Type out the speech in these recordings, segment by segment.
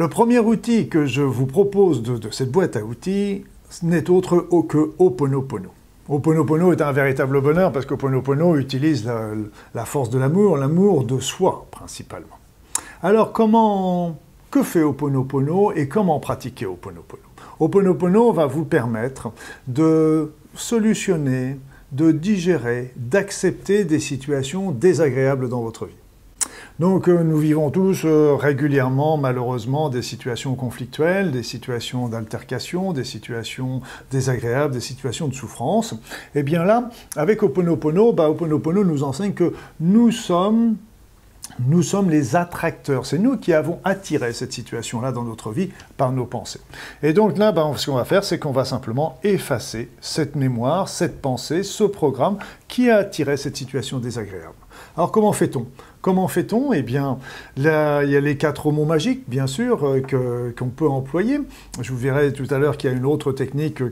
Le premier outil que je vous propose de, cette boîte à outils n'est autre que Oponopono. Oponopono est un véritable bonheur parce qu'Oponopono utilise la, la force de l'amour, l'amour de soi principalement. Alors comment, que fait Oponopono et comment pratiquer Oponopono? Oponopono va vous permettre de solutionner, de digérer, d'accepter des situations désagréables dans votre vie. Donc euh, nous vivons tous euh, régulièrement, malheureusement, des situations conflictuelles, des situations d'altercation, des situations désagréables, des situations de souffrance. Et eh bien là, avec Oponopono, bah, Oponopono nous enseigne que nous sommes nous sommes les attracteurs. C'est nous qui avons attiré cette situation-là dans notre vie par nos pensées. Et donc là, ben, ce qu'on va faire, c'est qu'on va simplement effacer cette mémoire, cette pensée, ce programme qui a attiré cette situation désagréable. Alors comment fait-on? Comment fait-on? Eh bien, là, il y a les quatre mots magiques, bien sûr, euh, qu'on peut employer. Je vous verrai tout à l'heure qu'il y a une autre technique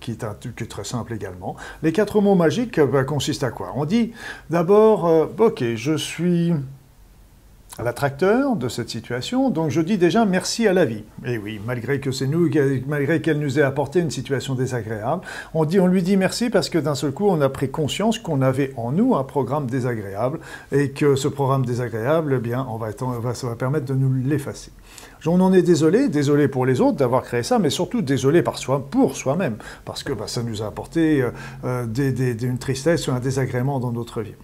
qui, est très simple également. Les quatre mots magiques bah, consistent à quoi? On dit d'abord, euh, ok, je suis l'attracteur de cette situation. Donc je dis déjà merci à la vie. Et oui, malgré que c'est nous, malgré qu'elle nous ait apporté une situation désagréable, on dit, on lui dit merci parce que d'un seul coup, on a pris conscience qu'on avait en nous un programme désagréable et que ce programme désagréable, eh bien, on va, ça va permettre de nous l'effacer. On en est désolé, désolé pour les autres d'avoir créé ça, mais surtout désolé par soi, pour soi-même, parce que bah, ça nous a apporté euh, euh, une tristesse ou un désagrément dans notre vie.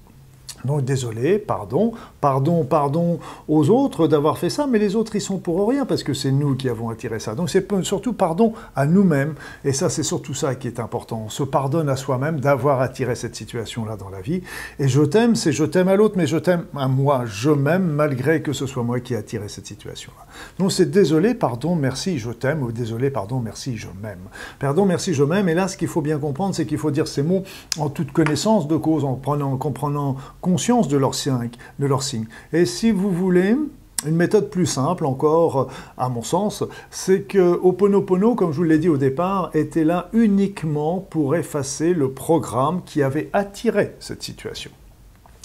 Donc désolé, pardon, pardon, pardon aux autres d'avoir fait ça, mais les autres ils sont pour rien parce que c'est nous qui avons attiré ça. Donc c'est surtout pardon à nous-mêmes, et ça c'est surtout ça qui est important. On se pardonne à soi-même d'avoir attiré cette situation-là dans la vie. Et je t'aime, c'est je t'aime à l'autre, mais je t'aime à moi, je m'aime malgré que ce soit moi qui ai attiré cette situation-là. Donc c'est désolé, pardon, merci, je t'aime, ou désolé, pardon, merci, je m'aime. Pardon, merci, je m'aime. Et là, ce qu'il faut bien comprendre, c'est qu'il faut dire ces mots en toute connaissance de cause, en prenant, en comprenant de leur signe. De leur signe. Et si vous voulez, une méthode plus simple encore, à mon sens, c'est que Oponopono, comme je vous l'ai dit au départ, était là uniquement pour effacer le programme qui avait attiré cette situation.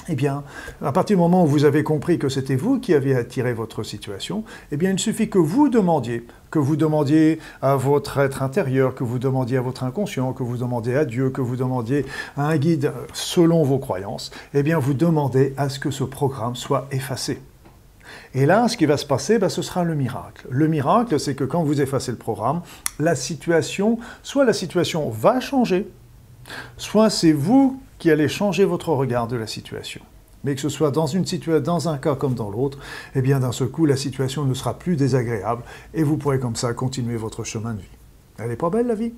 Eh bien, à partir du moment où vous avez compris que c'était vous qui aviez attiré votre situation, eh bien, il suffit que vous demandiez, que vous demandiez à votre être intérieur, que vous demandiez à votre inconscient, que vous demandiez à Dieu, que vous demandiez à un guide selon vos croyances, eh bien, vous demandez à ce que ce programme soit effacé. Et là, ce qui va se passer, ben, ce sera le miracle. Le miracle, c'est que quand vous effacez le programme, la situation, soit la situation va changer, soit c'est vous qui allez changer votre regard de la situation. Mais que ce soit dans, une dans un cas comme dans l'autre, eh bien d'un seul coup, la situation ne sera plus désagréable et vous pourrez comme ça continuer votre chemin de vie. Elle n'est pas belle la vie?